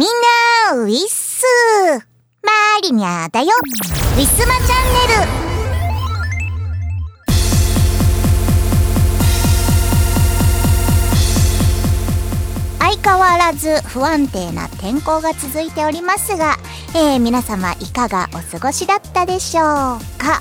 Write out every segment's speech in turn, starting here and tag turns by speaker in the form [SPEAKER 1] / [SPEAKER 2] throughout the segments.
[SPEAKER 1] みんな、ウィッスマリミャだよ。ウィスマチャンネル。相変わらず不安定な天候が続いておりますが、えー、皆様いかがお過ごしだったでしょうか？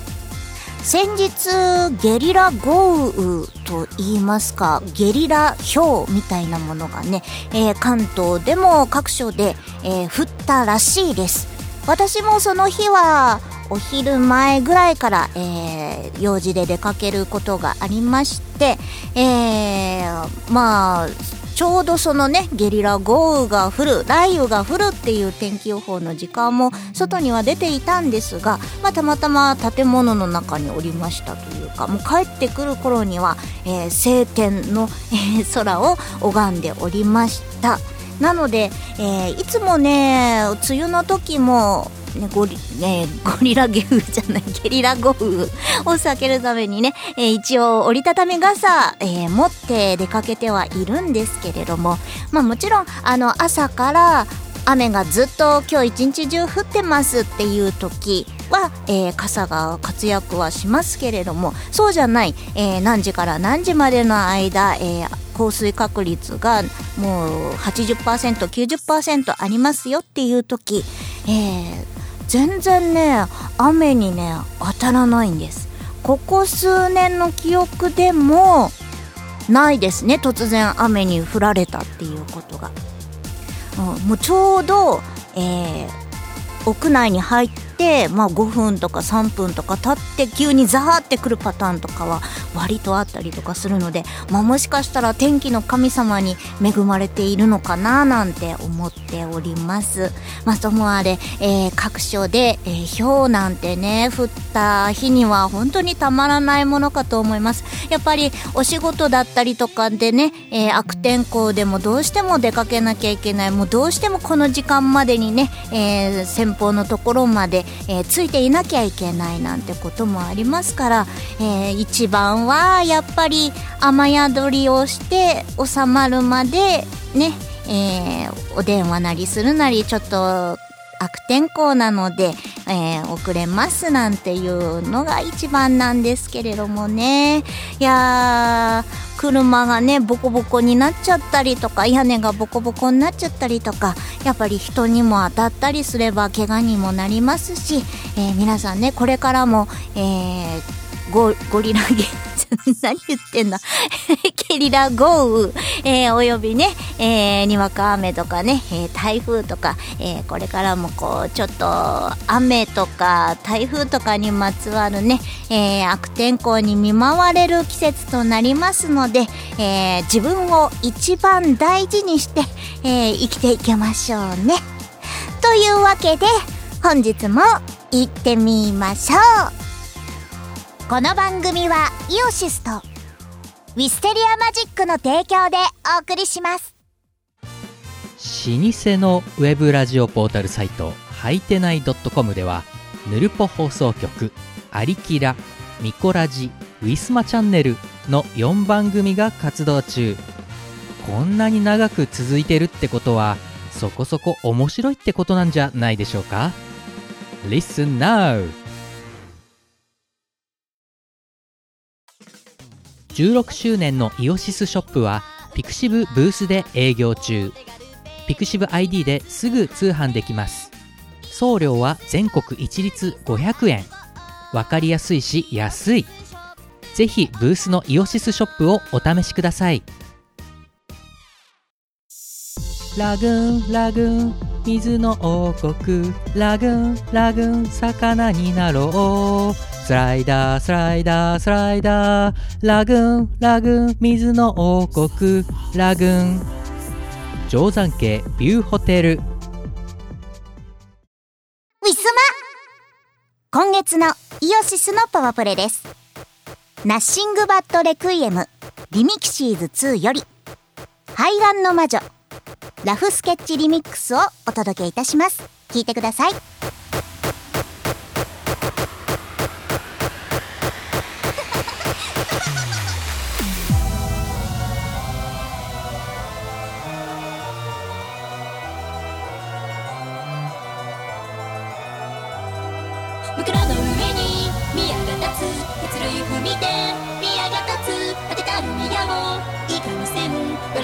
[SPEAKER 1] 先日ゲリラ豪雨と言いますかゲリラ氷みたいなものがね、えー、関東でも各所で、えー、降ったらしいです。私もその日はお昼前ぐらいから、えー、用事で出かけることがありまして、えー、まあちょうどそのねゲリラ豪雨が降る雷雨が降るっていう天気予報の時間も外には出ていたんですが、まあ、たまたま建物の中におりましたというかもう帰ってくる頃には、えー、晴天の、え、空を拝んでおりました。なので、えー、いつもね梅雨の時もね、ゴリ、ね、ゴリラゲ雨じゃない、ゲリラ豪雨を避けるためにね、えー、一応折りたたみ傘、えー、持って出かけてはいるんですけれども、まあもちろん、あの、朝から雨がずっと今日一日中降ってますっていう時は、えー、傘が活躍はしますけれどもそうじゃない、え、何時から何時までの間、え、降水確率がもう 80%90% ありますよっていう時、えー、全然ね雨にね当たらないんです。ここ数年の記憶でもないですね。突然雨に降られたっていうことが、うん、もうちょうど、えー、屋内に入って、まあ、5分とか3分とか経って急にザーってくるパターンとかは割とあったりとかするので、まあ、もしかしたら天気の神様に恵まれているのかななんて思っております。まあ、ともあれ、えー、各所で、えー、氷なんてね降った日には本当にたまらないものかと思います。やっぱりお仕事だったりとかでね、えー、悪天候でもどうしても出かけなきゃいけないもうどうしてもこの時間までにね、え先方のところまでえー、ついていなきゃいけないなんてこともありますから、えー、一番はやっぱり雨宿りをして収まるまでね、えー、お電話なりするなりちょっと悪天候なので、えー、遅れますなんていうのが一番なんですけれどもね。いやー車がねボコボコになっちゃったりとか屋根がボコボコになっちゃったりとかやっぱり人にも当たったりすれば怪我にもなりますし、えー、皆さんねこれからも、えー、ゴゴリラゲ 何言ってんだ ゲリラ豪雨、えー、およびね、えー、にわか雨とかね、えー、台風とか、えー、これからもこう、ちょっと雨とか台風とかにまつわるね、えー、悪天候に見舞われる季節となりますので、えー、自分を一番大事にして、えー、生きていきましょうね。というわけで、本日も行ってみましょう。この番組はイオシスとウィステリアマジックの提供でお送りします。
[SPEAKER 2] 老舗のウェブラジオポータルサイトはいてない .com ではぬるぽ放送局「アリキラ」「ミコラジ」「ウィスマチャンネル」の4番組が活動中。こんなに長く続いてるってことはそこそこ面白いってことなんじゃないでしょうか？Listen now! 16周年のイオシスショップはピクシブブースで営業中。ピクシブ ID ですぐ通販できます。送料は全国一律500円。わかりやすいし安い。ぜひブースのイオシスショップをお試しください。ラグーンラグーン。水の王国ラグーンラグーン魚になろうスライダー、スライダー、スライダー、ラグーン、ラグーン、水の王国、ラグーン。定山渓ビューホテル。ウ
[SPEAKER 1] ィスマ今月のイオシスのパワープレイです。 Nothing but Requiem Remixies 2より、海岸の魔女、 RoughSketch Remix をお届けいたします。聞いてください。
[SPEAKER 3] 袋の上に宮が立つ。鉄類踏みで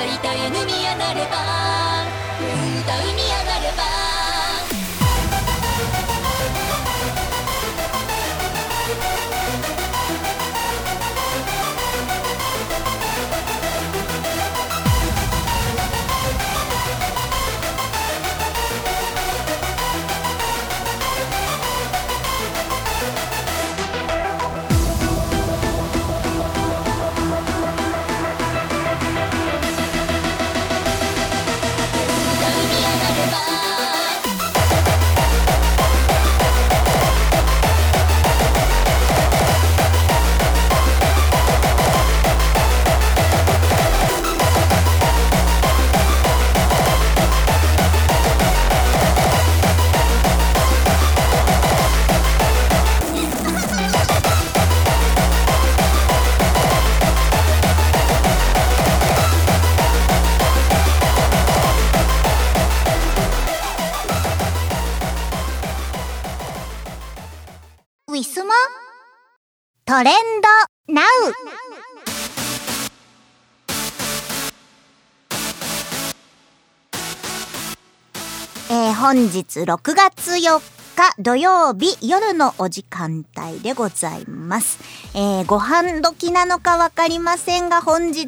[SPEAKER 3] いたい海やなれば歌う宮なれば
[SPEAKER 1] トレンドナウ。えー本日6月4日土曜日夜のお時間帯でございます。えーご飯時なのかわかりませんが本日、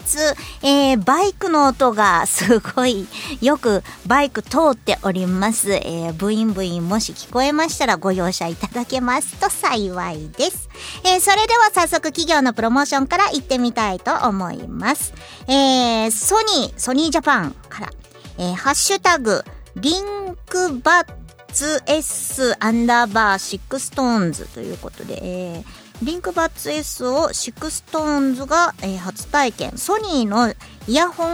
[SPEAKER 1] えーバイクの音がすごいよくバイク通っております。えーブインブインもし聞こえましたらご容赦いただけますと幸いです。えーそれでは早速企業のプロモーションから行ってみたいと思います。えーソニー、ソニージャパンから、えーハッシュタグ、リンクバッツ S アンダーバーシックストーンズということで、えーリンクバッツ S をシックストーンズが、えー初体験。ソニーのイヤホ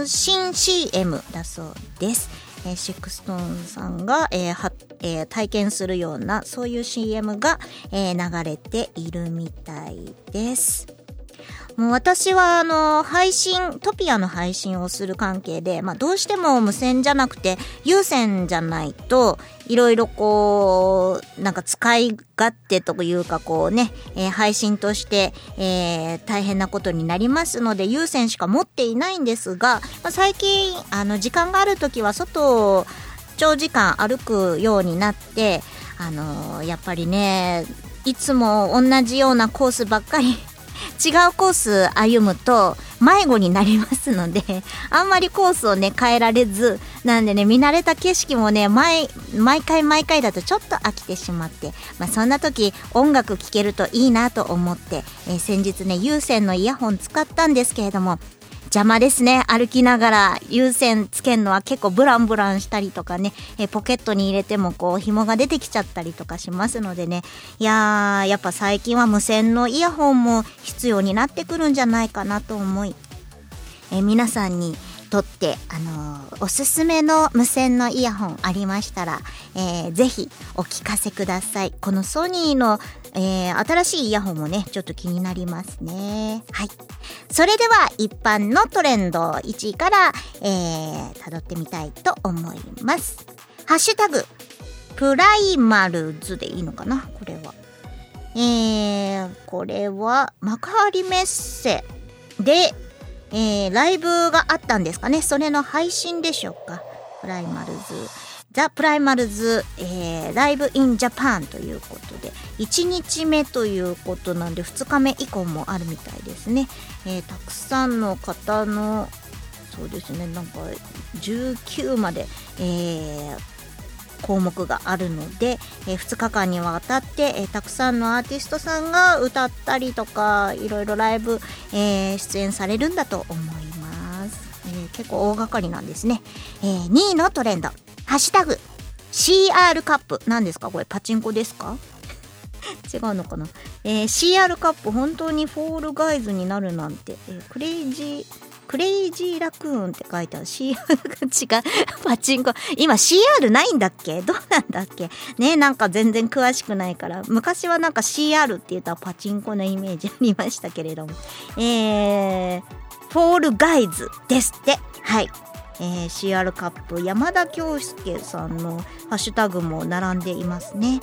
[SPEAKER 1] ン新 CM だそうです。えー SixTONES さんが、えーはえー体験するような、そういう CM が、えー流れているみたいです。もう私はあの配信、トピアの配信をする関係で、まあどうしても無線じゃなくて有線じゃないと、いろいろこう、なんか使い勝手というかこうね、えー配信として、えー大変なことになりますので、有線しか持っていないんですが、まあ、最近、あの時間がある時は外を長時間歩くようになって、あのやっぱりね、いつも同じようなコースばっかり違うコース歩むと迷子になりますので、あんまりコースをね、変えられず、なんでね、見慣れた景色もね、毎、回毎回だとちょっと飽きてしまって、まあそんな時音楽聴けるといいなと思って、えー先日ね、有線のイヤホン使ったんですけれども、邪魔ですね。歩きながら有線つけるのは結構ブランブランしたりとかね、えポケットに入れてもこう紐が出てきちゃったりとかしますのでね。いやー、やっぱ最近は無線のイヤホンも必要になってくるんじゃないかなと思い、え皆さんにとって、あのーおすすめの無線のイヤホンありましたら、えーぜひお聞かせください。このソニーの、えー新しいイヤホンもね、ちょっと気になりますね。はい。それでは一般のトレンド1位から、えー、辿ってみたいと思います。ハッシュタグ、 PRIMALS でいいのかな？これは。えー、これは幕張メッセで、えー、ライブがあったんですかね？それの配信でしょうか？ PRIMALS。THE PRIMALS、えー、 Live in Japan ということで、1日目ということなんで、2日目以降もあるみたいですね。えーたくさんの方の、そうですね、なんか、19まで、えー項目があるので、え2日間にわたって、えーたくさんのアーティストさんが歌ったりとかいろいろライブ、えー出演されるんだと思います、え結構大掛かりなんですね、え2位のトレンド「ハッシュタグ # CR Cup」何ですか？これパチンコですか？違うのかな、えー CR Cup 本当に Fall Guys になるなんて、えー Crazy Crazy Raccoon って書いてある。CR が違う。パチンコ。今 CR ないんだっけ？どうなんだっけ？ねなんか全然詳しくないから。昔はなんか CR って言ったらパチンコのイメージありましたけれども。えー、 Fall Guys ですって。はい。えー CR カップ山田恭介さんのハッシュタグも並んでいますね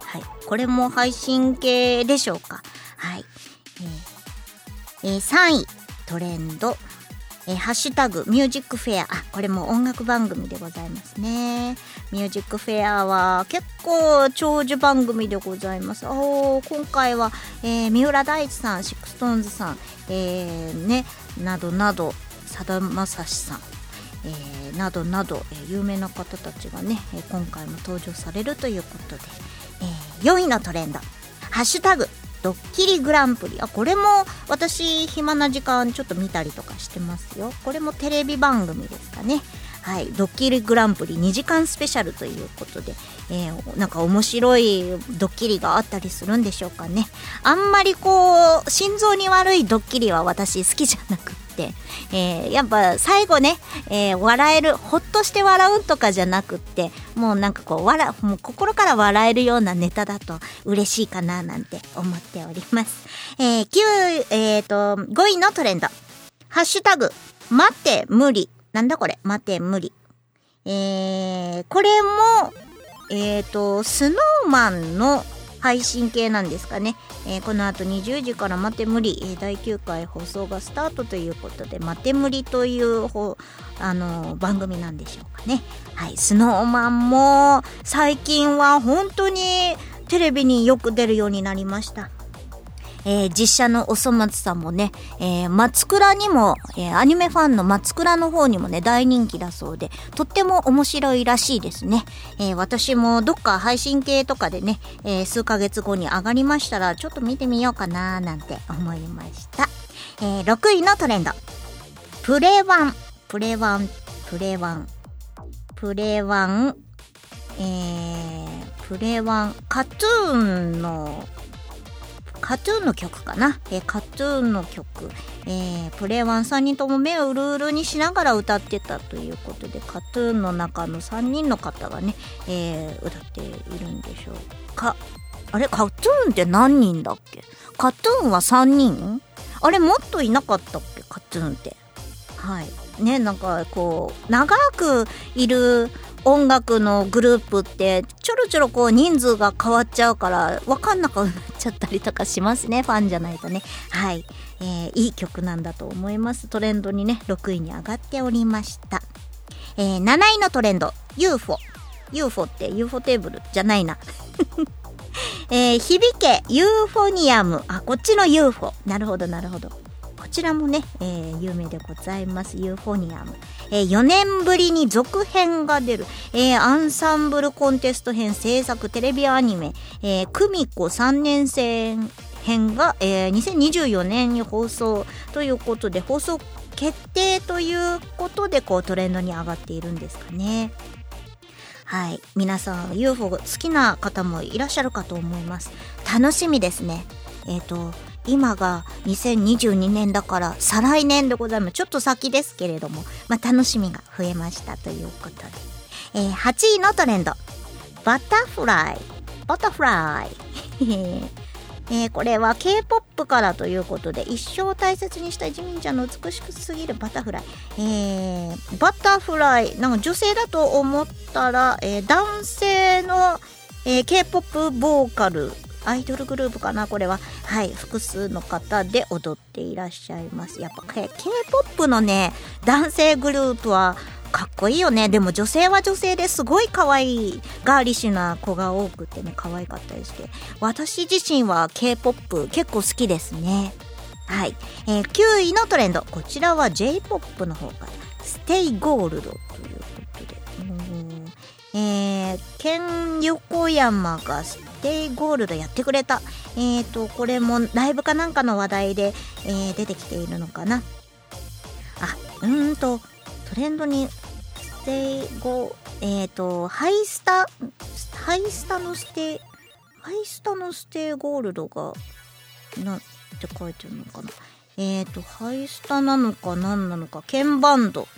[SPEAKER 1] はい。これも配信系でしょうか。はい。えーえー3位、トレンド。えーハッシュタグ、ミュージックフェア。あ、これも音楽番組でございますね。 Music Fair は結構長寿番組でございます。お今回は、えー三浦大知さん、 SixTONES さん、えーね、などなど、さだまさしさん、えーなどなど、え有名な方たちがね、え今回も登場されるということで、え4位のトレンド「ハッシュタグドッキリグランプリ」あこれも私暇な時間ちょっと見たりとかしてますよ。これもテレビ番組ですかね。はい、ドッキリグランプリ。2時間スペシャルということで、えーなんか面白いドッキリがあったりするんでしょうかね。あんまりこう心臓に悪いドッキリは私好きじゃなくて、えーやっぱ最後ね、えー笑えるほっとして笑うとかじゃなくってもうなんかこう笑もう心から笑えるようなネタだと嬉しいかななんて思っております、えー、9えー、と5位のトレンド。ハッシュタグ待って無理。なんだこれ？待って無理。えー、これもえー、とスノーマンの配信系なんですかね、えーこの後20時から「マテ無理」第9回放送がスタートということで「マテ無理」というほあのー番組なんでしょうかね。はい。スノーマンも最近は本当にテレビによく出るようになりました。えー実写のおそ松さんもね、えー松倉にも、えーアニメファンの松倉の方にもね、大人気だそうで、とっても面白いらしいですね。えー私もどっか配信系とかでね、え数ヶ月後に上がりましたら、ちょっと見てみようかななんて思いました。え6位のトレンド。プレワン、プレワン、プレワン、プレワン、えー、プレワン、カトゥーンのカトゥーンの曲かな、えーカトゥーンの曲、えープレイワン3人とも目をうるうるにしながら歌ってたということでカトゥーンの中の3人の方がね、えー歌っているんでしょうか。あれ？カトゥーンって何人だっけ？カトゥーンは3人？あれ？もっといなかったっけ？カトゥーンって。はい。ねなんかこう長くいる音楽のグループってちょろちょろこう人数が変わっちゃうから分かんなくなっちゃったりとかしますねファンじゃないとね。はい、えーいい曲なんだと思います。トレンドにね6位に上がっておりました、えー7位のトレンド。UFO UFO って ufotable じゃないな。えー響けユーフォニアム。あこっちの UFO なるほどなるほど。ちらもね、えー有名でございますユーフォニアム、え4年ぶりに続編が出る、えーアンサンブルコンテスト編制作テレビアニメ「えー、久美子3年生編が」えー2024年に放送ということで放送決定ということでこうトレンドに上がっているんですかね。はい。皆さん、UFO が好きな方もいらっしゃるかと思います。楽しみですね。えっ、と、今が2022年だから再来年でございます。ちょっと先ですけれども、まあ、楽しみが増えましたということで。えー8位のトレンド。バタフライ。バタフライ。えーこれは K-POP からということで一生大切にしたいジミンちゃんの美しくすぎるバタフライ、えーバタフライなんか女性だと思ったら、えー男性の、えー K-POP ボーカルアイドルグループかなこれは。はい。複数の方で踊っていらっしゃいます。やっぱ K- K-POP のね男性グループはかっこいいよね。でも女性は女性ですごい可愛いガーリッシュな子が多くてね可愛かったりして。私自身は K-POP 結構好きですね。はい、えー9位のトレンド。こちらは J-POP の方から。 Stay Gold ということで。えー、ケン横山が Stay Gold やってくれた。えーとこれもライブかなんかの話題で、えー出てきているのかな。あうーんとトレンドにステイゴえーとハイスタハイスタのステイハイスタのステイゴールドがなんて書いてるのかな。えーとハイスタなのか何なのか鍵バンド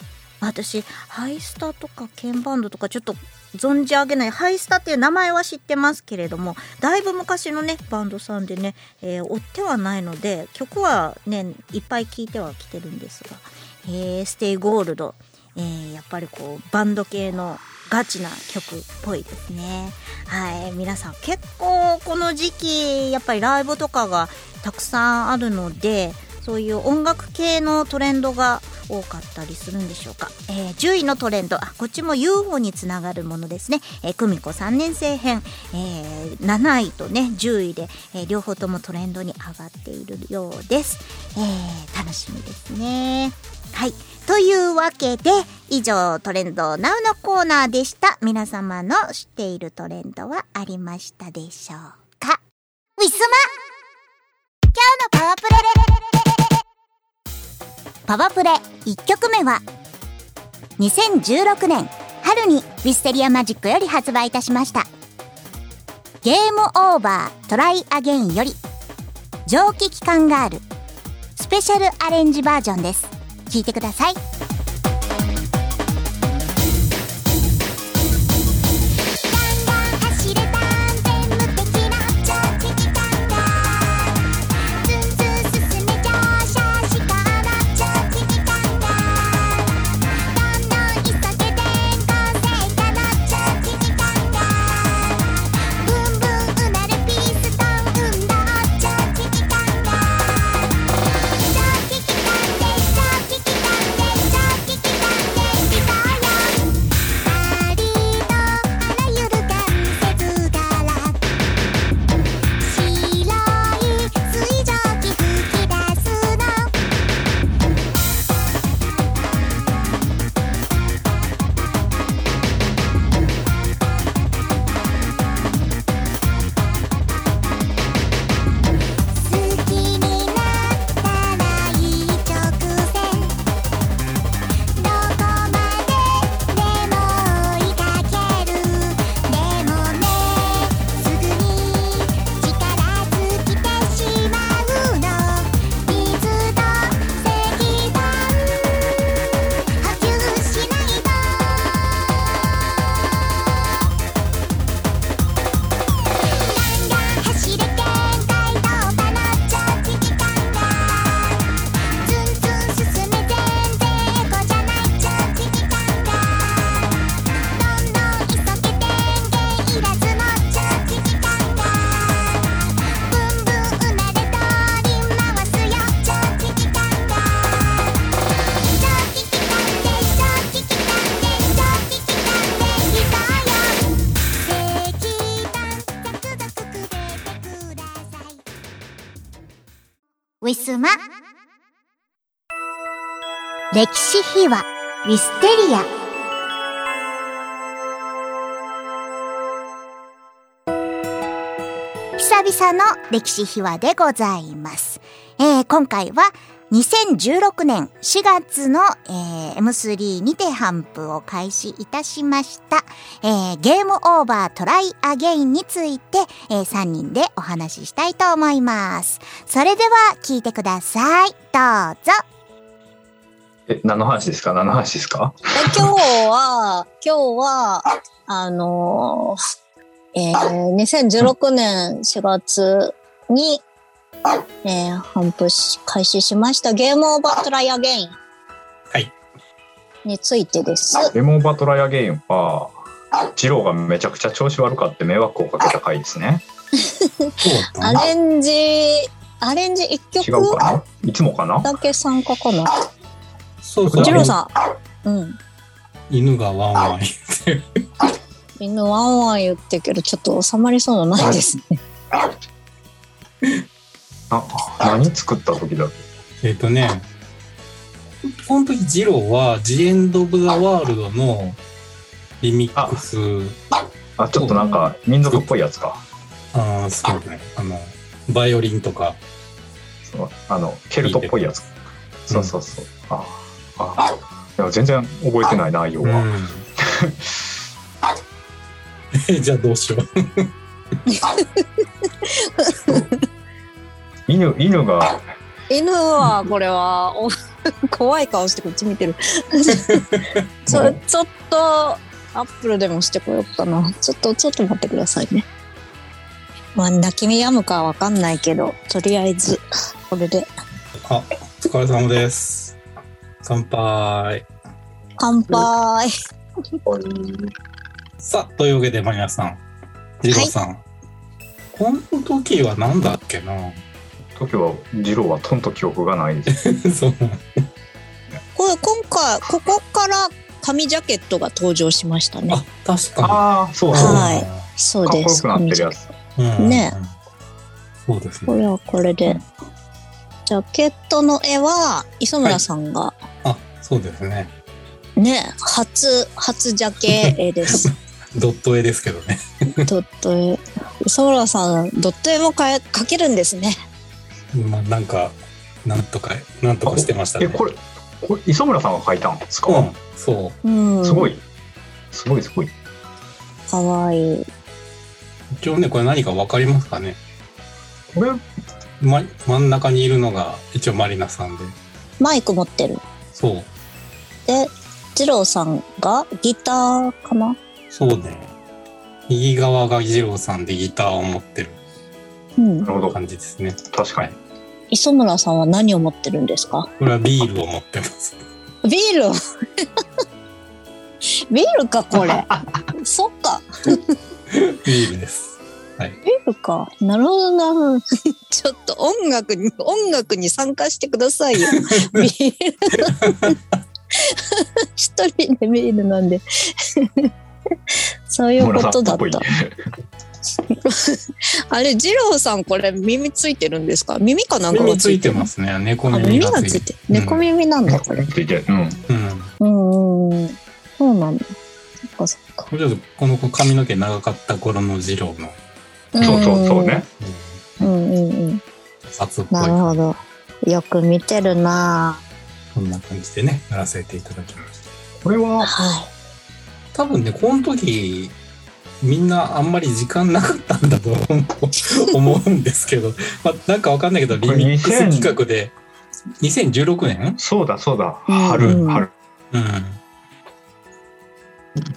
[SPEAKER 1] 私ハイスタとか鍵バンドとかちょっと存じ上げないハイスタっていう名前は知ってますけれどもだいぶ昔のねバンドさんでね、えー追ってはないので曲はねいっぱい聴いてはきてるんですが、えーステイゴールド、えーやっぱりこうバンド系のガチな曲っぽいですね。はい皆さん結構この時期やっぱりライブとかがたくさんあるのでそういう音楽系のトレンドが多かったりするんでしょうか、えー10位のトレンド。あこっちも UFO につながるものですね、えー、久美子3年生編、えー7位とね10位で、えー両方ともトレンドに上がっているようです、えー楽しみですね。はい。というわけで以上トレンド NOW のコーナーでした。皆様の知っているトレンドはありましたでしょうか？ウィスマ今日のパワープレパワプレ1曲目は2016年春にウィステリアマジックより発売いたしました。ゲームオーバートライアゲインより蒸気機関ガールスペシャルアレンジバージョンです。聴いてください。秘話ウィステリア久々の歴史秘話でございます。えー今回は2016年4月の、えー M3 にて頒布を開始いたしました、えーゲームオーバートライアゲインについて、え3人でお話ししたいと思います。それでは聞いてください。どうぞ。
[SPEAKER 4] え、何の話ですか？何の話ですか？
[SPEAKER 5] で今日は、今日は、あのーえー、2016年4月に、えー、頒布し、開始しましたゲームオーバートライアゲイン。
[SPEAKER 6] はい。
[SPEAKER 5] についてです。
[SPEAKER 4] レモンバトライアゲインは、ジローがめちゃくちゃ調子悪かって迷惑をかけた回ですね。
[SPEAKER 5] アレンジ、アレンジ1
[SPEAKER 4] 違う
[SPEAKER 5] 曲
[SPEAKER 4] かな？いつもかな？
[SPEAKER 5] だけ参加かな？
[SPEAKER 6] そうそう
[SPEAKER 5] ジローさん。うん。
[SPEAKER 6] 犬がワンワン言ってる。
[SPEAKER 5] 犬ワンワン言ってるけど、ちょっと収まりそうなないですね。
[SPEAKER 4] あ、何作った時だっけ？
[SPEAKER 6] えっとね、この時ジローは The End of the World のリミックス、
[SPEAKER 4] あ、ちょっとなんか民族っぽいやつか。
[SPEAKER 6] ああ、そうね、あの、バイオリンとか、
[SPEAKER 4] そうあの、ケルトっぽいやつ。そうそうそう。ああ。いや全然覚えてない内容は。
[SPEAKER 6] うん。え じゃあどうしよう。
[SPEAKER 4] 犬、犬が、
[SPEAKER 5] 犬は、これは、お 怖い顔してこっち見てる。ちょ、ちょっと、アップルでもしてこようかな。ちょっと、ちょっと待ってくださいね。まあ、泣き目やむかはわかんないけど、とりあえず、これで、
[SPEAKER 6] あ、お疲れ様です。乾杯。
[SPEAKER 5] 乾杯。
[SPEAKER 6] さあ、というわけで、マニアさん、ジローさん。この時は何だっけな？
[SPEAKER 4] 時は次郎はとんと記憶がないです。
[SPEAKER 6] そう。
[SPEAKER 5] これ今回ここから紙ジャケットが登場しましたね
[SPEAKER 6] あ、確かに。
[SPEAKER 4] ああ、そうそう。
[SPEAKER 5] はいそうです
[SPEAKER 4] かっこよくなってるやつ。
[SPEAKER 6] うん
[SPEAKER 5] ね。
[SPEAKER 6] そうですね。
[SPEAKER 5] これはこれでジャケットの絵は磯村さんが
[SPEAKER 6] あ、そうですね。
[SPEAKER 5] ね、初初ジャケ絵です
[SPEAKER 6] ドット絵ですけどね。
[SPEAKER 5] ドット絵磯村さんドット絵もかえ描けるんですね
[SPEAKER 6] まあ、なんか、なんとか、なんとかしてましたね。
[SPEAKER 4] え、これ、これ磯村さんが書いたんですか、
[SPEAKER 6] うん、そう。
[SPEAKER 5] うん
[SPEAKER 4] すごい。すごいすごい。
[SPEAKER 5] かわいい
[SPEAKER 6] 一応ね、これ何かわかりますかね？
[SPEAKER 4] これ、
[SPEAKER 6] ま、真ん中にいるのが一応マリナさんで。
[SPEAKER 5] マイク持ってる
[SPEAKER 6] そう。
[SPEAKER 5] で二郎さんがギターかな？
[SPEAKER 6] そうね。右側が二郎さんでギターを持ってる
[SPEAKER 5] うん
[SPEAKER 4] なるほど。
[SPEAKER 6] 感じですね。
[SPEAKER 4] 確かに。
[SPEAKER 5] 磯村さんは何を持ってるんですか？
[SPEAKER 6] これはビールを持ってます。
[SPEAKER 5] ビール ビールかこれ そっか
[SPEAKER 6] ビールです。はい。
[SPEAKER 5] ビールか。なるほどな。ちょっと音楽に音楽に参加してくださいよ。ビール一人でビールなんで。そういうことだった。あれ二郎さんこれ耳ついてるんですか？耳かなんかが
[SPEAKER 6] 耳ついて
[SPEAKER 5] る
[SPEAKER 6] ますね。猫
[SPEAKER 5] あ
[SPEAKER 6] 耳
[SPEAKER 5] 耳がつい
[SPEAKER 6] がついて。
[SPEAKER 5] 猫耳なんだこれ。
[SPEAKER 4] ついてる。うん。
[SPEAKER 6] うん。
[SPEAKER 5] うんうん。うんそうなんだ。そっかそっか。
[SPEAKER 6] この子髪の毛長かった頃の二郎の、
[SPEAKER 4] そうそうそうね。
[SPEAKER 5] うんうんうん
[SPEAKER 6] 圧っぽい
[SPEAKER 5] なるほどよく見てるな
[SPEAKER 6] こんな感じでね、やらせていただきました。
[SPEAKER 4] これは、
[SPEAKER 5] は
[SPEAKER 6] 多分ね、この時、みんなあんまり時間なかったんだと思う 思うんですけど、まあ、なんかわかんないけど、リミックス企画で、2016年
[SPEAKER 4] そうだそうだ。
[SPEAKER 5] うん
[SPEAKER 4] 春、
[SPEAKER 5] うん
[SPEAKER 4] 春。
[SPEAKER 6] うん。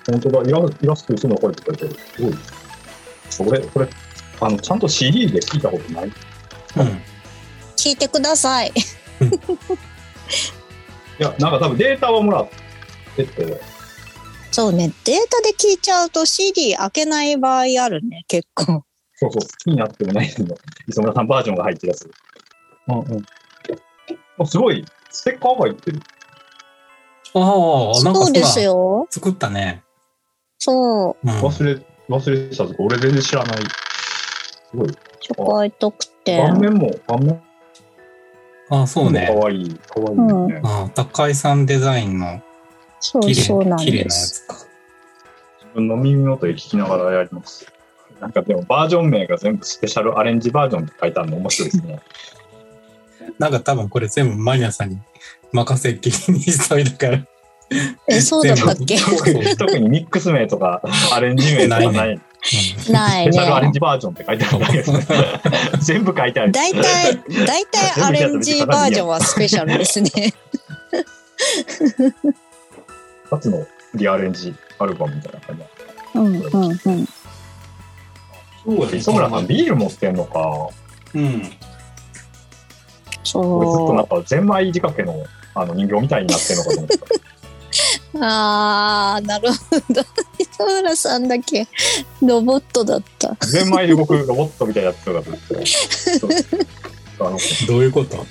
[SPEAKER 4] 本当だ。イライラスト一緒のこれって書いてある。すごい。これ、これ、あの、ちゃんと CD で聞いたことない？
[SPEAKER 6] うん。
[SPEAKER 5] い聞いてください
[SPEAKER 4] いや、なんか多分データはもらってて、
[SPEAKER 5] そうねデータで聞いちゃうと CD 開けない場合あるね結構
[SPEAKER 4] そうそう、好きになってもないの、磯村さんバージョンが入ってるやつ。うんうん。あすごい、ステッカーが入ってる。
[SPEAKER 6] ああ、なんか
[SPEAKER 5] そうです
[SPEAKER 6] な
[SPEAKER 5] よ
[SPEAKER 6] 作ったね。
[SPEAKER 5] そう
[SPEAKER 6] うん。
[SPEAKER 4] 忘れ、忘れてたとか、俺全然知らない。すごい。
[SPEAKER 5] ちょこいとくて
[SPEAKER 4] 盤面も、盤面
[SPEAKER 6] あそうね。
[SPEAKER 4] もかわいい。かわいいね。
[SPEAKER 6] あ高井さんデザインの
[SPEAKER 5] そう
[SPEAKER 6] 綺
[SPEAKER 5] そうなん
[SPEAKER 6] 麗綺麗なや
[SPEAKER 5] です
[SPEAKER 6] つか。
[SPEAKER 4] 自分の耳元で聞きながらやります。なんかでもバージョン名が全部スペシャルアレンジバージョンって書いてあるの面白いですね。
[SPEAKER 6] なんか多分これ全部マニアさんに任せっきりにしといたから。
[SPEAKER 5] えそうだったっけ？
[SPEAKER 4] 特にミックス名とかアレンジ名とかない。
[SPEAKER 6] ない
[SPEAKER 5] ない
[SPEAKER 4] スペシャルアレン
[SPEAKER 5] ね
[SPEAKER 4] ジバージョンって書いてあるだけです。全部書いてある。
[SPEAKER 5] 大体大体アレンジバージョンはスペシャルですね
[SPEAKER 4] 初のリアレンジアルバムみたいな感じ。
[SPEAKER 5] うんうんうん
[SPEAKER 6] そうです
[SPEAKER 4] 磯村さんビール持ってんのか。
[SPEAKER 6] うん。
[SPEAKER 4] 俺ずっとなん
[SPEAKER 5] そ
[SPEAKER 4] かゼンマイ仕掛けのあの人形みたいになってんのかと思った。
[SPEAKER 5] うあーなるほど。磯村さんだけロボットだった。
[SPEAKER 4] ゼンマイで僕ロボットみたいになってるかと思って。そうあの
[SPEAKER 6] どういうこと？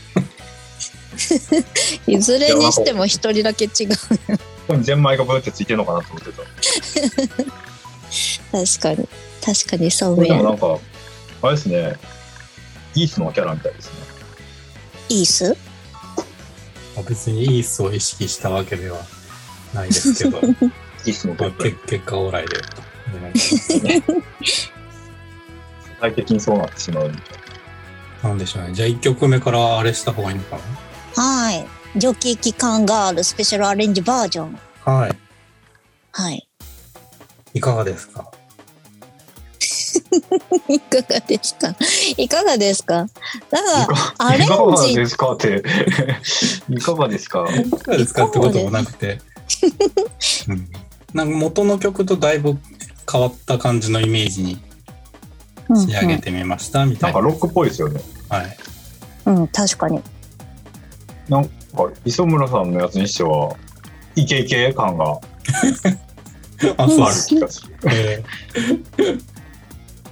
[SPEAKER 5] いずれにしても一人だけ違う。
[SPEAKER 4] ここにゼンマイがブーってついてるのかなと思ってた。
[SPEAKER 5] 確かに。確かにそう
[SPEAKER 4] これで
[SPEAKER 5] や
[SPEAKER 4] もなんか、あれですね、イースのキャラみたいですね。
[SPEAKER 5] いいっす
[SPEAKER 6] 別にイースを意識したわけではないですけど。結結果オーライで。お願いします。
[SPEAKER 4] 世界的にそうなってしまう。
[SPEAKER 6] なんでしょうね。じゃあ1曲目からあれした方がいいのか
[SPEAKER 5] はい。ジョッキー期間ガールスペシャルアレンジバージョン。
[SPEAKER 6] なはい。
[SPEAKER 5] はい。
[SPEAKER 6] いかがですか？
[SPEAKER 5] いかがですか？いかがですかなんかアレン
[SPEAKER 4] いかが
[SPEAKER 5] ジ
[SPEAKER 4] ですかって、いかがですか？
[SPEAKER 6] いかがですかってこともなくて、うん、なんか元の曲とだいぶ変わった感じのイメージに仕上げてみましたみたな。
[SPEAKER 4] ないんかロックっぽいですよね。
[SPEAKER 6] はい。
[SPEAKER 5] うん、うん、確かに
[SPEAKER 4] なんか、磯村さんのやつにしては、イケイケ感が
[SPEAKER 6] あ、そう
[SPEAKER 4] ある気がする。
[SPEAKER 6] え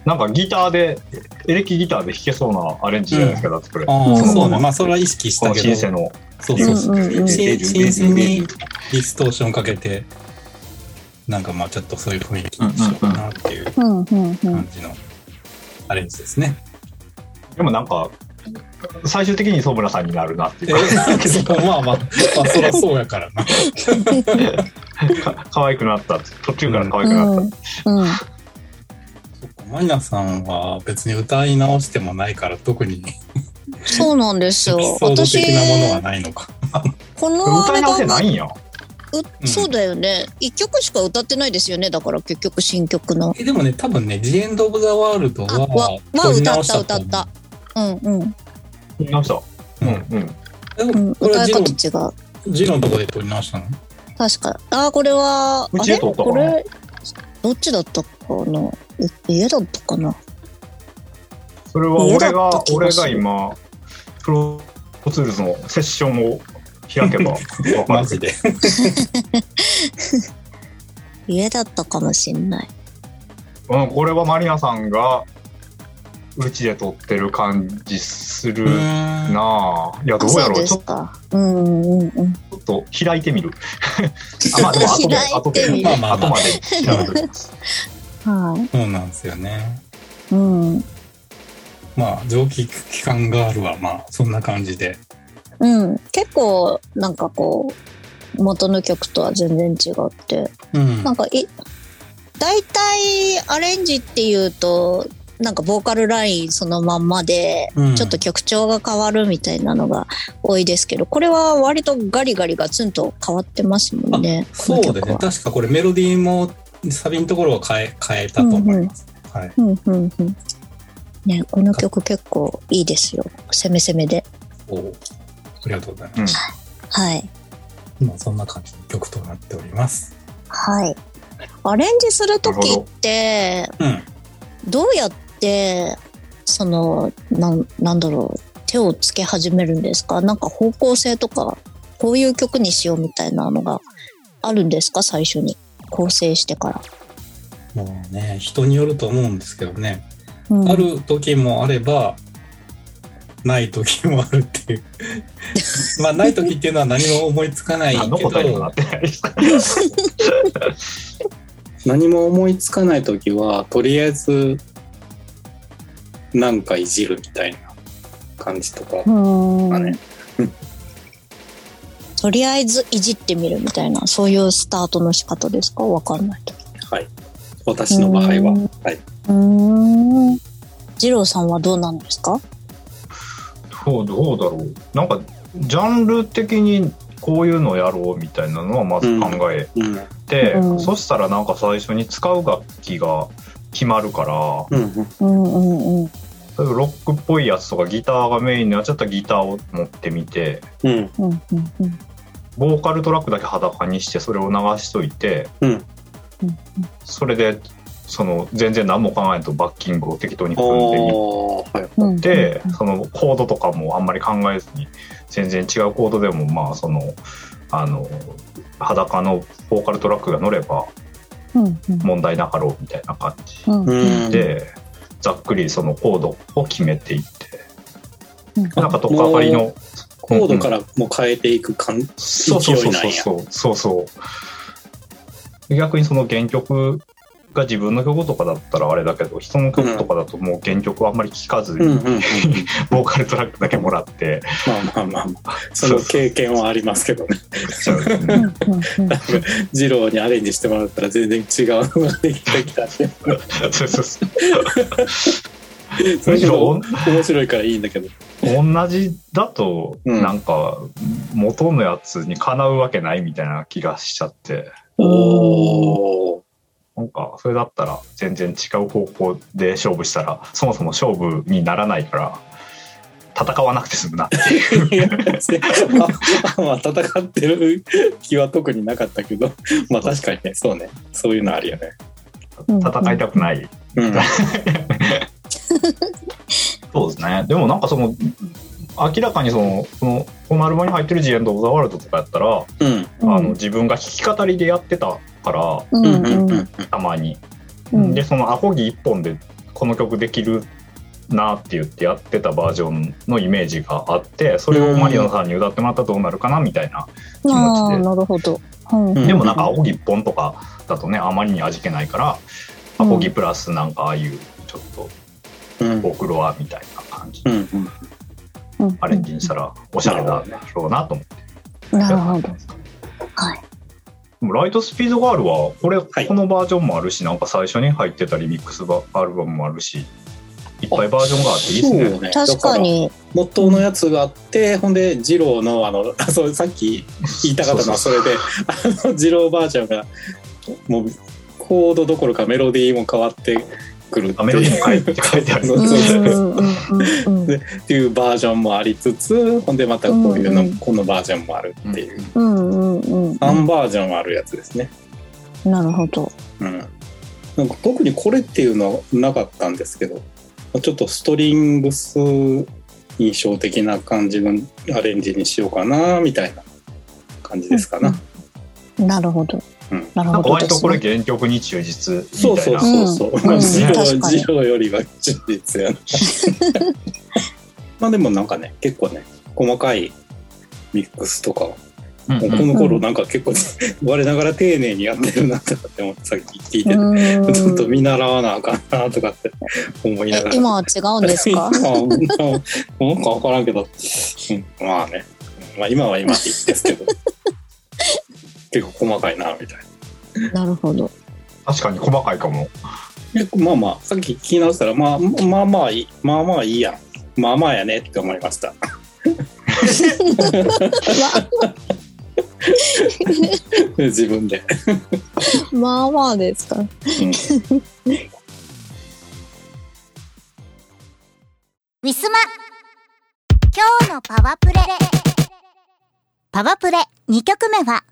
[SPEAKER 4] なんかギターで、エレキギターで弾けそうなアレンジじゃないですか、だってこれ。
[SPEAKER 6] ー、ああ、
[SPEAKER 5] うん
[SPEAKER 6] そうね。まあ、それは意識したけど、
[SPEAKER 4] シンセの。
[SPEAKER 6] そうそうそう。
[SPEAKER 5] うんうんうん
[SPEAKER 6] シンシンセにディストーションかけて、なんかまあちょっとそういう雰囲気にしようかなっていう
[SPEAKER 5] うんうんうん
[SPEAKER 6] 感じのアレンジですね。
[SPEAKER 4] でもなんか、最終的に磯村さんになるなっていうか。
[SPEAKER 6] まあまあ、まあそりゃそうやからな。
[SPEAKER 4] か可愛くなった途中から可愛くなった、
[SPEAKER 5] うんうん
[SPEAKER 6] そっかマイナさんは別に歌い直してもないから特に
[SPEAKER 5] そうなんですよ。
[SPEAKER 6] エピソード
[SPEAKER 5] 私
[SPEAKER 6] 的なものはないのか。
[SPEAKER 5] この
[SPEAKER 4] 歌い直せないんや
[SPEAKER 5] うそうだよね。一曲しか歌ってないですよね。だから結局新曲の。
[SPEAKER 6] えでもね、多分ね、ジエンド・オブ・ザ・ワールドは
[SPEAKER 5] は
[SPEAKER 6] 撮り
[SPEAKER 5] 歌っ
[SPEAKER 6] た
[SPEAKER 5] 歌った。うんうん。
[SPEAKER 4] た。
[SPEAKER 6] うん。
[SPEAKER 4] うんうん。
[SPEAKER 6] でも
[SPEAKER 5] うん
[SPEAKER 6] これはジロ
[SPEAKER 5] 歌い方違う。
[SPEAKER 6] ジロのとこで撮り直したの？
[SPEAKER 5] 確かあこれは
[SPEAKER 4] う
[SPEAKER 5] れ
[SPEAKER 4] で撮ったかな？
[SPEAKER 5] これどっちだったかな？え家だったかな？
[SPEAKER 4] それは俺が俺
[SPEAKER 5] が
[SPEAKER 4] 今プロツールズのセッションを開けば
[SPEAKER 6] マジで。
[SPEAKER 5] 家だったかもしんない。
[SPEAKER 4] うん、これはマリナさんがうちで撮ってる感じする
[SPEAKER 6] うん。
[SPEAKER 4] なあいやどうや
[SPEAKER 5] そうで
[SPEAKER 4] ろうちょっ
[SPEAKER 5] すかうんうんうん。
[SPEAKER 4] と開いてみる。あまあでも後で
[SPEAKER 5] 開い
[SPEAKER 4] 後で後まで調べときます。
[SPEAKER 5] はい。
[SPEAKER 6] そうなんですよね。
[SPEAKER 5] うん
[SPEAKER 6] まあ、蒸気機関ガールはまあ、そんな感じで。
[SPEAKER 5] うん、結構なんかこう元の曲とは全然違って
[SPEAKER 6] うん
[SPEAKER 5] なんかい大体アレンジっていうとなんかボーカルラインそのまんまで
[SPEAKER 6] うん
[SPEAKER 5] ちょっと曲調が変わるみたいなのが多いですけどこれは割とガリガリガツンと変わってますもんねこ
[SPEAKER 6] そうですね。確かこれメロディーもサビのところは変え、変えたと思います。はい。
[SPEAKER 5] うんうんうんね、この曲結構いいですよ攻め攻めで
[SPEAKER 6] おありがとうございます。
[SPEAKER 5] はい
[SPEAKER 6] まあ、そんな感じの曲となっております。
[SPEAKER 5] はいアレンジする時って
[SPEAKER 6] うん。
[SPEAKER 5] どうやってそのなんなんだろう手をつけ始めるんですか？なんか方向性とかこういう曲にしようみたいなのがあるんですか？最初に構成してから。
[SPEAKER 6] もうね、人によると思うんですけどね。
[SPEAKER 5] うん
[SPEAKER 6] ある時もあれば、ない時もあるっていう。まあ、ない時っていうのは何も思いつかないけど
[SPEAKER 4] っ、てないですか？
[SPEAKER 6] 何も思いつかない時は、とりあえず、なんかいじるみたいな感じとか。
[SPEAKER 5] うん
[SPEAKER 6] あね
[SPEAKER 5] とりあえずいじってみるみたいなそういうスタートの仕方ですか？わかんないけど。
[SPEAKER 6] はい。私の場合は。
[SPEAKER 5] うん
[SPEAKER 6] はい。
[SPEAKER 5] うーん。二郎さんはどうなんですか？
[SPEAKER 4] どうどうだろうなんかジャンル的にこういうのやろうみたいなのはまず考え
[SPEAKER 6] うん。
[SPEAKER 4] て、
[SPEAKER 5] うん
[SPEAKER 4] そしたらなんか最初に使う楽器が決まるから
[SPEAKER 6] うん。
[SPEAKER 5] うんうんうん。
[SPEAKER 4] 例えばロックっぽいやつとかギターがメインのやつだったらギターを持ってみて
[SPEAKER 6] うん。
[SPEAKER 4] ボーカルトラックだけ裸にしてそれを流しといて
[SPEAKER 6] うん。
[SPEAKER 4] それでその全然何も考えんとバッキングを適当に組んでいってそのコードとかもあんまり考えずに全然違うコードでもまあそのあの裸のボーカルトラックが乗れば問題なかろうみたいな感じ。でざっくりそのコードを決めていって
[SPEAKER 5] うん。
[SPEAKER 4] なんかとっかかりの
[SPEAKER 6] コードからもう変えていく感じ。
[SPEAKER 4] そうそうそうそう。そうそう。逆にその原曲が自分の曲とかだったらあれだけど人の曲とかだともう原曲はあんまり聴かずに、
[SPEAKER 6] うんうんうん。
[SPEAKER 4] ボーカルトラックだけもらって
[SPEAKER 6] まあまあまあまあ、その経験はありますけどね。二郎にアレンジしてもらったら全然違うのができてきたって。
[SPEAKER 4] そうそうそう
[SPEAKER 6] それ面白いからいいんだけど。
[SPEAKER 4] 同じだと
[SPEAKER 6] うん
[SPEAKER 4] なんか元のやつにかなうわけないみたいな気がしちゃって
[SPEAKER 6] おー。
[SPEAKER 4] なんかそれだったら全然違う方向で勝負したらそもそも勝負にならないから戦わなくて済むなっていう。
[SPEAKER 6] いやあまあ戦ってる気は特になかったけどまあ確かにねそうね。そういうのあるよね。
[SPEAKER 5] うん。
[SPEAKER 4] 戦いたくない。
[SPEAKER 6] うん。
[SPEAKER 4] そうですね。でもなんかその明らかにそのそのこのアルバムに入ってる「ジエンド・オブ・ザ・ワールド」とかやったら、
[SPEAKER 6] うん。
[SPEAKER 4] あの自分が弾き語りでやってたから
[SPEAKER 5] うん
[SPEAKER 6] うん。
[SPEAKER 4] たまに、
[SPEAKER 5] うん。
[SPEAKER 4] でそのアコギ一本でこの曲できるなって言ってやってたバージョンのイメージがあってそれをマリオナさんに歌ってもらったらどうなるかなみたいな気持ちで。
[SPEAKER 5] なるほど。
[SPEAKER 4] でもなんかアコギ一本とかだとねあまりに味気ないからアコギプラスなんかああいうちょっと
[SPEAKER 6] うん。
[SPEAKER 4] ボクロアみたいな感じ。
[SPEAKER 6] うんうん
[SPEAKER 5] うん
[SPEAKER 4] アレンジにしたらおしゃれだろうなと思って。
[SPEAKER 5] なるほど。
[SPEAKER 4] やったん。ですか
[SPEAKER 5] はい。
[SPEAKER 4] ライトスピードガールはこれ、
[SPEAKER 6] はい。
[SPEAKER 4] このバージョンもあるしなんか最初に入ってたリミックスバアルバムもあるしいっぱいバージョンがあっていいですね。
[SPEAKER 5] 確かに。
[SPEAKER 6] 元のやつがあってほんで二郎のあのあ そうさっき言いたかったのはそれであの二郎バージョンがもうコードどころかメロディーも変わってくるっていう
[SPEAKER 4] 書いて書いてある。
[SPEAKER 6] っていうバージョンもありつつほんでまたこういうの、
[SPEAKER 5] うんうん。
[SPEAKER 6] このバージョンもあるっていう、
[SPEAKER 5] うんうんうん。
[SPEAKER 6] 3バージョンあるやつですね、
[SPEAKER 5] なるほど。
[SPEAKER 6] うん、なんか特にこれっていうのはなかったんですけどちょっとストリングス印象的な感じのアレンジにしようかなみたいな感じですかな、
[SPEAKER 5] なるほど
[SPEAKER 6] うん。
[SPEAKER 5] なる
[SPEAKER 4] なんか
[SPEAKER 5] ほどです
[SPEAKER 4] 割とこれ
[SPEAKER 5] ね。
[SPEAKER 4] 原曲に忠実み
[SPEAKER 6] そう
[SPEAKER 4] たいな。
[SPEAKER 6] そうそうそう、
[SPEAKER 5] うん
[SPEAKER 6] ジロよりは忠実やなまあでもなんかね結構ね細かいミックスとか
[SPEAKER 4] うん
[SPEAKER 6] もうこの頃なんか結構、我ながら丁寧にやってるなとかって思ってさっき聞いてて、
[SPEAKER 5] うん。
[SPEAKER 6] ちょっと見習わなあかんなとかって思いながら。
[SPEAKER 5] 今は違うんですか？
[SPEAKER 6] あ なんか分からんけど、うん、まあね、まあ、今は今でいいですけど結構細かいなみたいな。
[SPEAKER 5] なるほど。
[SPEAKER 4] 確かに細かいかも。
[SPEAKER 6] 結構まあまあさっき聞き直したらまあまあまあいいまあまあいいやん。まあまあやねって思いました。自分で、
[SPEAKER 5] まあまあですか。
[SPEAKER 6] うん。
[SPEAKER 1] ウィスマ。今日のパワプレ。パワプレ2曲目は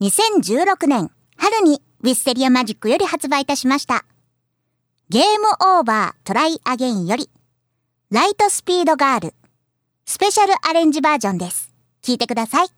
[SPEAKER 1] 2016年春にウィステリアマジックより発売いたしました。ゲームオーバートライアゲインよりライトスピードガールスペシャルアレンジバージョンです。聞いてください。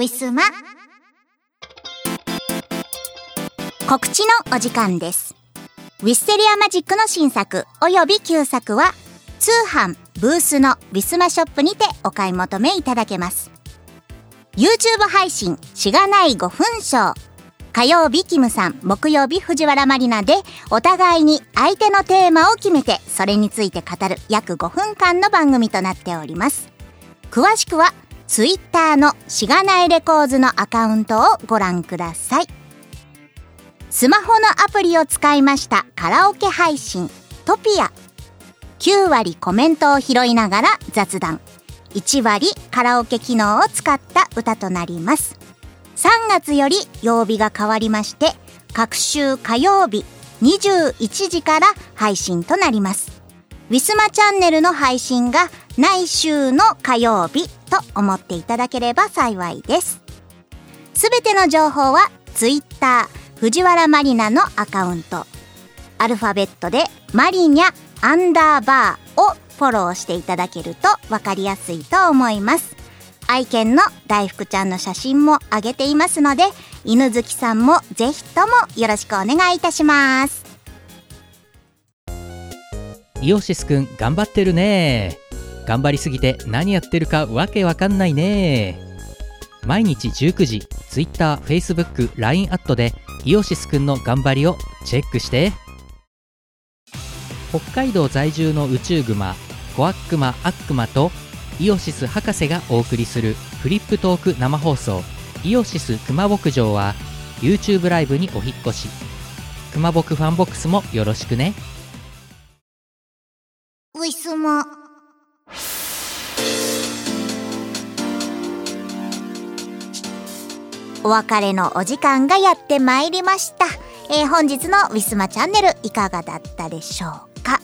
[SPEAKER 1] ウィスマ告知のお時間です。ウィステリアマジックの新作および旧作は通販ブースのウィスマショップにてお買い求めいただけます。YouTube 配信しがない5分ショー火曜日キムさん木曜日藤原まりなでお互いに相手のテーマを決めてそれについて語る約5分間の番組となっております詳しくはツイッターのしがないレコーズのアカウントをご覧ください。スマホのアプリを使いましたカラオケ配信トピア。9割コメントを拾いながら雑談。1割カラオケ機能を使った歌となります。3月より曜日が変わりまして各週火曜日21時から配信となります。ウィスマチャンネルの配信が来週の火曜日と思っていただければ幸いです。すべての情報はツイッター藤原マリナのアカウント。アルファベットでマリニャアンダーバーをフォローしていただけるとわかりやすいと思います。愛犬の大福ちゃんの写真も上げていますので犬好きさんもぜひともよろしくお願いいたします。
[SPEAKER 2] イオシスくん頑張ってるね。頑張りすぎて何やってるかわけわかんないね。毎日19時 Twitter、Facebook、LINE アットでイオシスくんの頑張りをチェックして。北海道在住の宇宙グマコアックマアックマとイオシス博士がお送りするフリップトーク生放送イオシス熊牧場は YouTube ライブにお引っ越し。熊牧ファンボックスもよろしくね。
[SPEAKER 1] ウィスマお別れのお時間がやってまいりました、えー本日のウィスマチャンネルいかがだったでしょうか？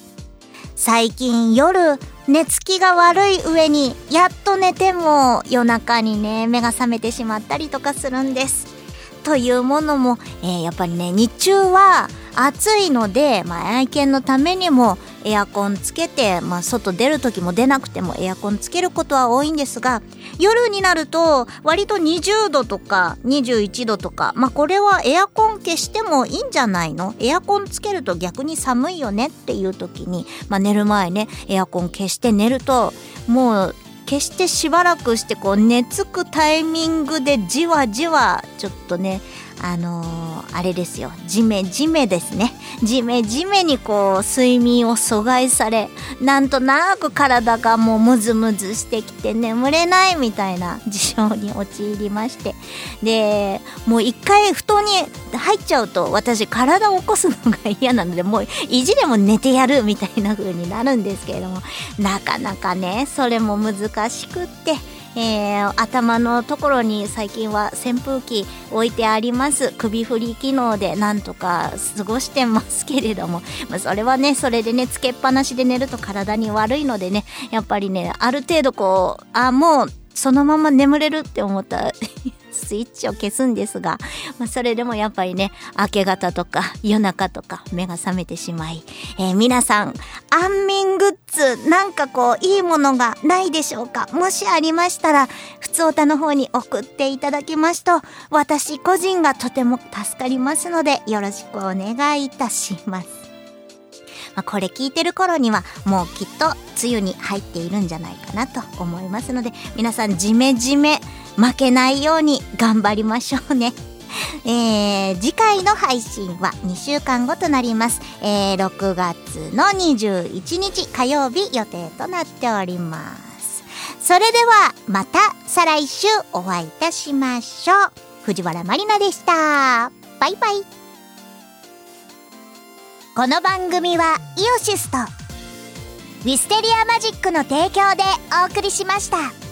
[SPEAKER 1] 最近夜寝つきが悪い上にやっと寝ても夜中にね目が覚めてしまったりとかするんです。というものも、えーやっぱりね日中は暑いので、まあ、愛犬のためにもエアコンつけて、まあ、外出る時も出なくてもエアコンつけることは多いんですが夜になると割と20度とか21度とか、まあ、これはエアコン消してもいいんじゃないの？エアコンつけると逆に寒いよねっていう時に、まあ、寝る前ねエアコン消して寝るともう消してしばらくしてこう寝つくタイミングでじわじわちょっとねあのーあれですよじめじめですねじめじめにこう睡眠を阻害されなんとなく体がもうムズムズしてきて眠れないみたいな事象に陥りましてでもう一回布団に入っちゃうと私体を起こすのが嫌なのでもう意地でも寝てやるみたいな風になるんですけれどもなかなかねそれも難しくって。えー頭のところに最近は扇風機置いてあります。首振り機能でなんとか過ごしてますけれども、まあ、それはねそれでねつけっぱなしで寝ると体に悪いのでねやっぱりねある程度こうあもうそのまま眠れるって思った。スイッチを消すんですが、まあ、それでもやっぱりね明け方とか夜中とか目が覚めてしまい、えー皆さん安眠グッズなんかこういいものがないでしょうか？もしありましたらふつおたの方に送っていただきますと私個人がとても助かりますのでよろしくお願いいたします。ま、これ聞いてる頃にはもうきっと梅雨に入っているんじゃないかなと思いますので皆さんジメジメ負けないように頑張りましょうね。えー次回の配信は2週間後となります、えー6月の21日火曜日予定となっております。それではまた再来週お会いいたしましょう。藤原まりなでした。バイバイ。この番組はイオシスとウィステリアマジックの提供でお送りしました。